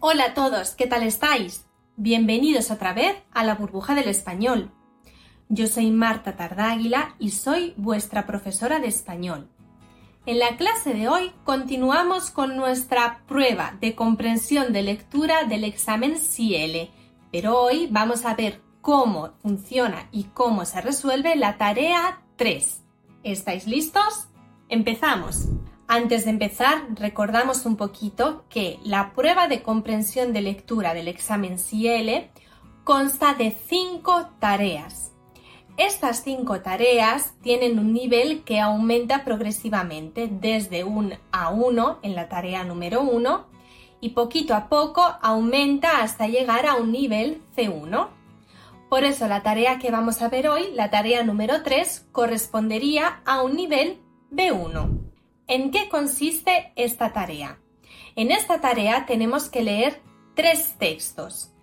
Hola a todos, ¿qué tal estáis? Bienvenidos otra vez a la burbuja del español. Yo soy Marta Tardáguila y soy vuestra profesora de español. En la clase de hoy continuamos con nuestra prueba de comprensión de lectura del examen CIELE, pero hoy vamos a ver cómo funciona y cómo se resuelve la tarea 3. ¿Estáis listos? Empezamos. Antes de empezar, recordamos un poquito que la prueba de comprensión de lectura del examen CIEL consta de cinco tareas. Estas cinco tareas tienen un nivel que aumenta progresivamente desde un A1 en la tarea número 1 y poquito a poco aumenta hasta llegar a un nivel C1. Por eso la tarea que vamos a ver hoy, la tarea número 3, correspondería a un nivel B1. ¿En qué consiste esta tarea? En esta tarea tenemos que leer tres textos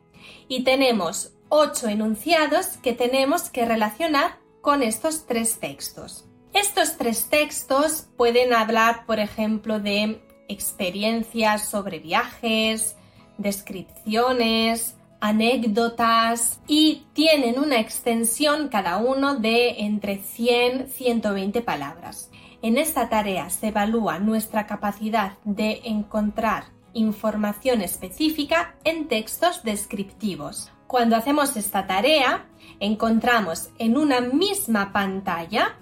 y tenemos ocho enunciados que tenemos que relacionar con estos tres textos. Estos tres textos pueden hablar, por ejemplo, de experiencias sobre viajes, descripciones, anécdotas y tienen una extensión cada uno de entre 100 y 120 palabras. En esta tarea se evalúa nuestra capacidad de encontrar información específica en textos descriptivos. Cuando hacemos esta tarea, encontramos en una misma pantalla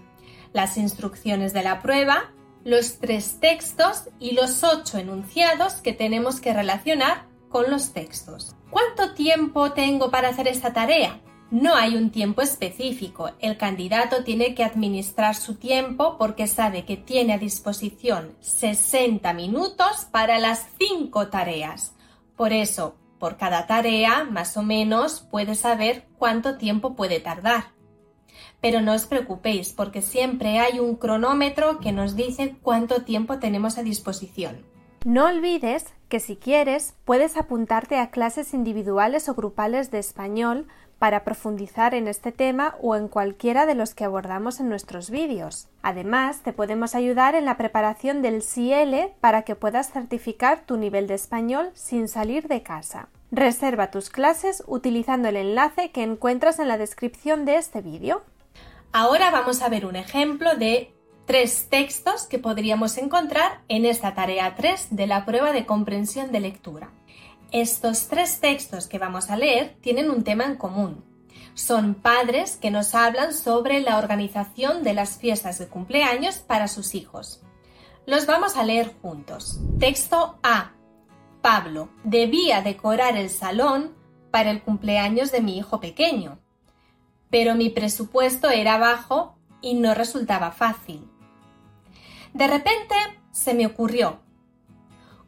las instrucciones de la prueba, los tres textos y los ocho enunciados que tenemos que relacionar con los textos. ¿Cuánto tiempo tengo para hacer esta tarea? No hay un tiempo específico. El candidato tiene que administrar su tiempo porque sabe que tiene a disposición 60 minutos para las 5 tareas. Por eso, por cada tarea, más o menos, puede saber cuánto tiempo puede tardar. Pero no os preocupéis porque siempre hay un cronómetro que nos dice cuánto tiempo tenemos a disposición. No olvides que si quieres puedes apuntarte a clases individuales o grupales de español para profundizar en este tema o en cualquiera de los que abordamos en nuestros vídeos. Además, te podemos ayudar en la preparación del CL para que puedas certificar tu nivel de español sin salir de casa. Reserva tus clases utilizando el enlace que encuentras en la descripción de este vídeo. Ahora vamos a ver un ejemplo de tres textos que podríamos encontrar en esta tarea 3 de la prueba de comprensión de lectura. Estos tres textos que vamos a leer tienen un tema en común. Son padres que nos hablan sobre la organización de las fiestas de cumpleaños para sus hijos. Los vamos a leer juntos. Texto A. Pablo debía decorar el salón para el cumpleaños de mi hijo pequeño, pero mi presupuesto era bajo y no resultaba fácil. De repente se me ocurrió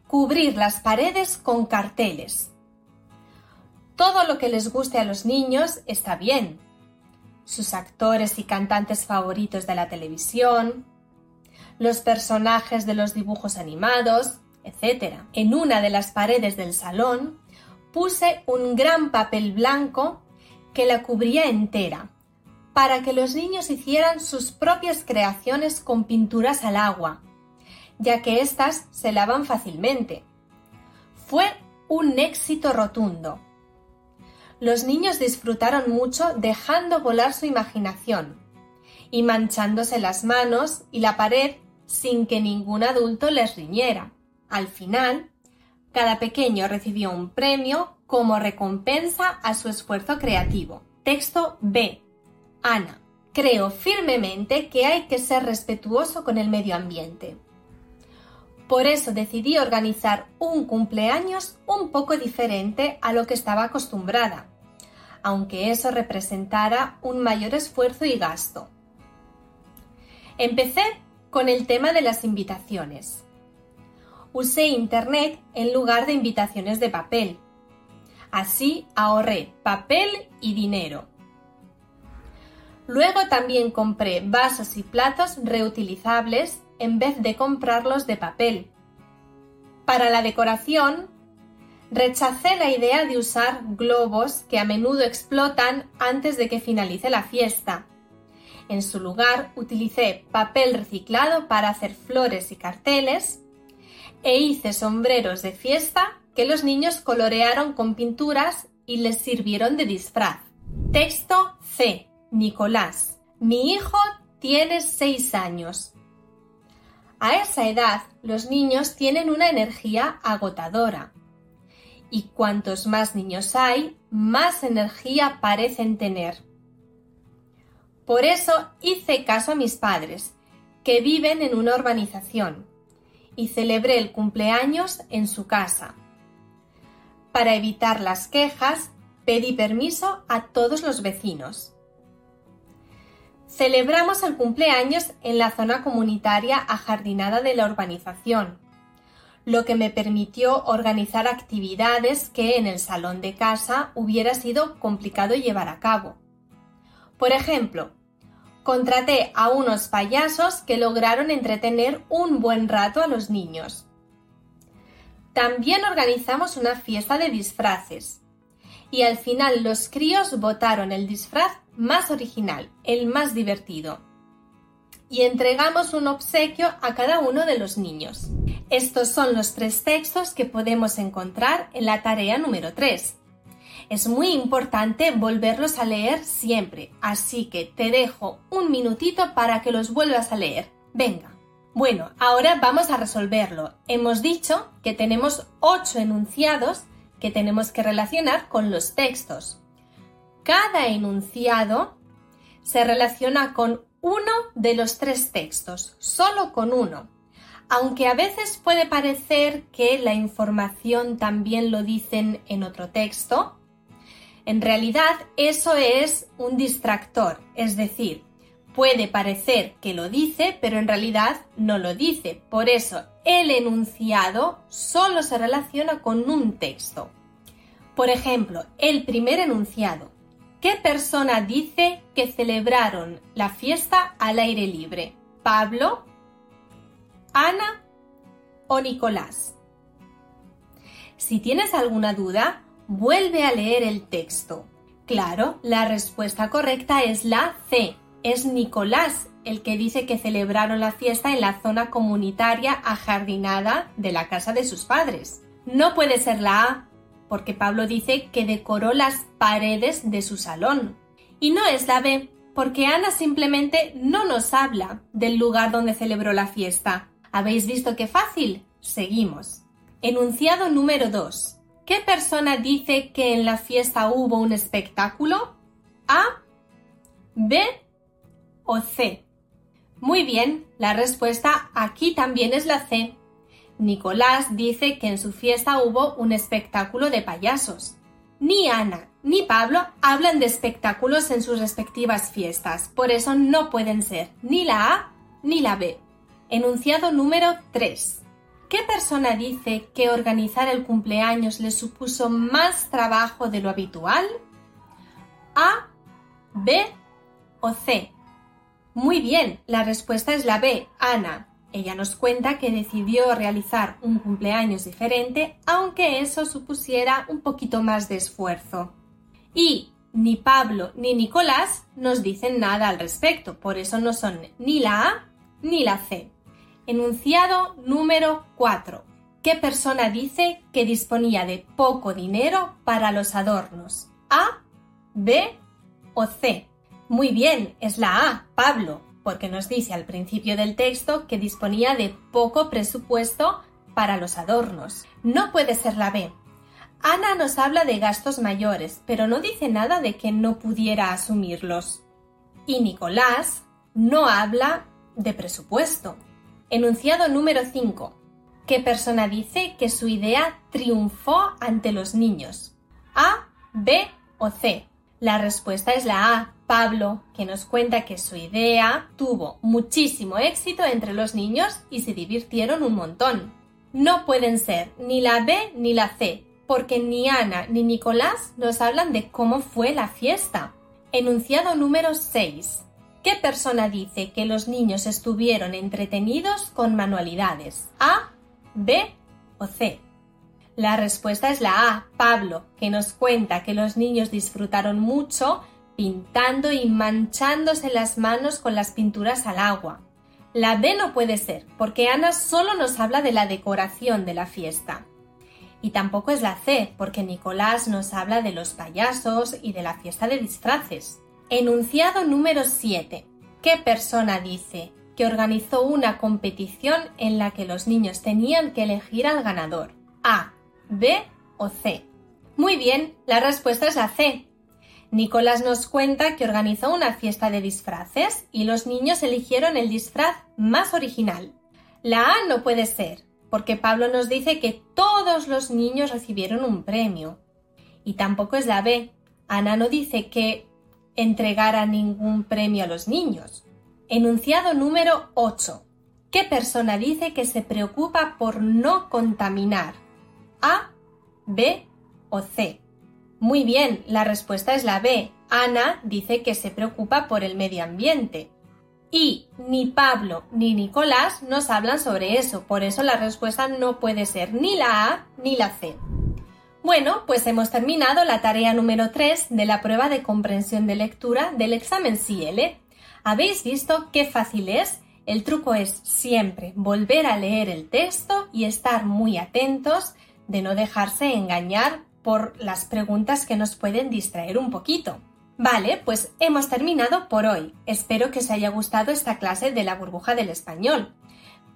Cubrir las paredes con carteles. Todo lo que les guste a los niños está bien. Sus actores y cantantes favoritos de la televisión, los personajes de los dibujos animados, etc. En una de las paredes del salón puse un gran papel blanco que la cubría entera, para que los niños hicieran sus propias creaciones con pinturas al agua, ya que éstas se lavan fácilmente. Fue un éxito rotundo. Los niños disfrutaron mucho dejando volar su imaginación y manchándose las manos y la pared sin que ningún adulto les riñera. Al final, cada pequeño recibió un premio como recompensa a su esfuerzo creativo. Texto B. Ana. Creo firmemente que hay que ser respetuoso con el medio ambiente. Por eso decidí organizar un cumpleaños un poco diferente a lo que estaba acostumbrada, aunque eso representara un mayor esfuerzo y gasto. Empecé con el tema de las invitaciones. Usé Internet en lugar de invitaciones de papel. Así ahorré papel y dinero. Luego también compré vasos y platos reutilizables en vez de comprarlos de papel. Para la decoración, rechacé la idea de usar globos que a menudo explotan antes de que finalice la fiesta. En su lugar, utilicé papel reciclado para hacer flores y carteles e hice sombreros de fiesta que los niños colorearon con pinturas y les sirvieron de disfraz. Texto C. Nicolás. Mi hijo tiene seis años. A esa edad los niños tienen una energía agotadora. Y cuantos más niños hay, más energía parecen tener. Por eso hice caso a mis padres, que viven en una urbanización, y celebré el cumpleaños en su casa. Para evitar las quejas, pedí permiso a todos los vecinos. Celebramos el cumpleaños en la zona comunitaria ajardinada de la urbanización, lo que me permitió organizar actividades que en el salón de casa hubiera sido complicado llevar a cabo. Por ejemplo, contraté a unos payasos que lograron entretener un buen rato a los niños. También organizamos una fiesta de disfraces. Y al final los críos votaron el disfraz más original, el más divertido. Y entregamos un obsequio a cada uno de los niños. Estos son los tres textos que podemos encontrar en la tarea número 3. Es muy importante volverlos a leer siempre, así que te dejo un minutito para que los vuelvas a leer. Venga. Bueno, ahora vamos a resolverlo. Hemos dicho que tenemos ocho enunciados tenemos que relacionar con los textos cada enunciado se relaciona con uno de los tres textos, solo con uno. Aunque a veces puede parecer que la información también lo dicen en otro texto, en realidad eso es un distractor, es decir, puede parecer que lo dice, pero en realidad no lo dice. Por eso, el enunciado solo se relaciona con un texto. Por ejemplo, el primer enunciado. ¿Qué persona dice que celebraron la fiesta al aire libre? ¿Pablo? ¿Ana? ¿O Nicolás? Si tienes alguna duda, vuelve a leer el texto. Claro, la respuesta correcta es la C. Es Nicolás el que dice que celebraron la fiesta en la zona comunitaria ajardinada de la casa de sus padres. No puede ser la A, porque Pablo dice que decoró las paredes de su salón. Y no es la B, porque Ana simplemente no nos habla del lugar donde celebró la fiesta. ¿Habéis visto qué fácil? Seguimos. Enunciado número 2. ¿Qué persona dice que en la fiesta hubo un espectáculo? ¿A, B o C? Muy bien, la respuesta aquí también es la C, Nicolás dice que en su fiesta hubo un espectáculo de payasos. Ni Ana ni Pablo hablan de espectáculos en sus respectivas fiestas, por eso no pueden ser ni la A ni la B. Enunciado número 3. ¿Qué persona dice que organizar el cumpleaños le supuso más trabajo de lo habitual? ¿A, B o C? Muy bien, la respuesta es la B, Ana. Ella nos cuenta que decidió realizar un cumpleaños diferente, aunque eso supusiera un poquito más de esfuerzo. Y ni Pablo ni Nicolás nos dicen nada al respecto, por eso no son ni la A ni la C. Enunciado número 4. ¿Qué persona dice que disponía de poco dinero para los adornos? ¿A, B o C? Muy bien, es la A, Pablo porque nos dice al principio del texto que disponía de poco presupuesto para los adornos. No puede ser la B. Ana nos habla de gastos mayores, pero no dice nada de que no pudiera asumirlos. Y Nicolás no habla de presupuesto. Enunciado número 5. ¿Qué persona dice que su idea triunfó ante los niños? ¿A, B o C? La respuesta es la A, Pablo, que nos cuenta que su idea tuvo muchísimo éxito entre los niños y se divirtieron un montón. No pueden ser ni la B ni la C, porque ni Ana ni Nicolás nos hablan de cómo fue la fiesta. Enunciado número 6. ¿Qué persona dice que los niños estuvieron entretenidos con manualidades? ¿A, B o C? La respuesta es la A, Pablo, que nos cuenta que los niños disfrutaron mucho pintando y manchándose las manos con las pinturas al agua. La B no puede ser, porque Ana solo nos habla de la decoración de la fiesta. Y tampoco es la C, porque Nicolás nos habla de los payasos y de la fiesta de disfraces. Enunciado número 7. ¿Qué persona dice que organizó una competición en la que los niños tenían que elegir al ganador? A, B o C. Muy bien, la respuesta es la C. Nicolás nos cuenta que organizó una fiesta de disfraces y los niños eligieron el disfraz más original. La A no puede ser, porque Pablo nos dice que todos los niños recibieron un premio. Y tampoco es la B. Ana no dice que entregara ningún premio a los niños. Enunciado número 8. ¿Qué persona dice que se preocupa por no contaminar? A, B o C. Muy bien, la respuesta es la B. Ana dice que se preocupa por el medio ambiente. Y ni Pablo ni Nicolás nos hablan sobre eso, por eso la respuesta no puede ser ni la A ni la C. Bueno, pues hemos terminado la tarea número 3 de la prueba de comprensión de lectura del examen CL. ¿Habéis visto qué fácil es? El truco es siempre volver a leer el texto y estar muy atentos de no dejarse engañar por las preguntas que nos pueden distraer un poquito. Vale, pues hemos terminado por hoy. Espero que os haya gustado esta clase de la burbuja del español.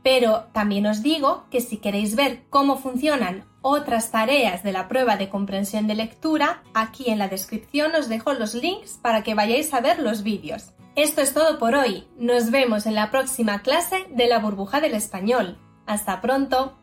Pero también os digo que si queréis ver cómo funcionan otras tareas de la prueba de comprensión de lectura, aquí en la descripción os dejo los links para que vayáis a ver los vídeos. Esto es todo por hoy. Nos vemos en la próxima clase de la burbuja del español. Hasta pronto.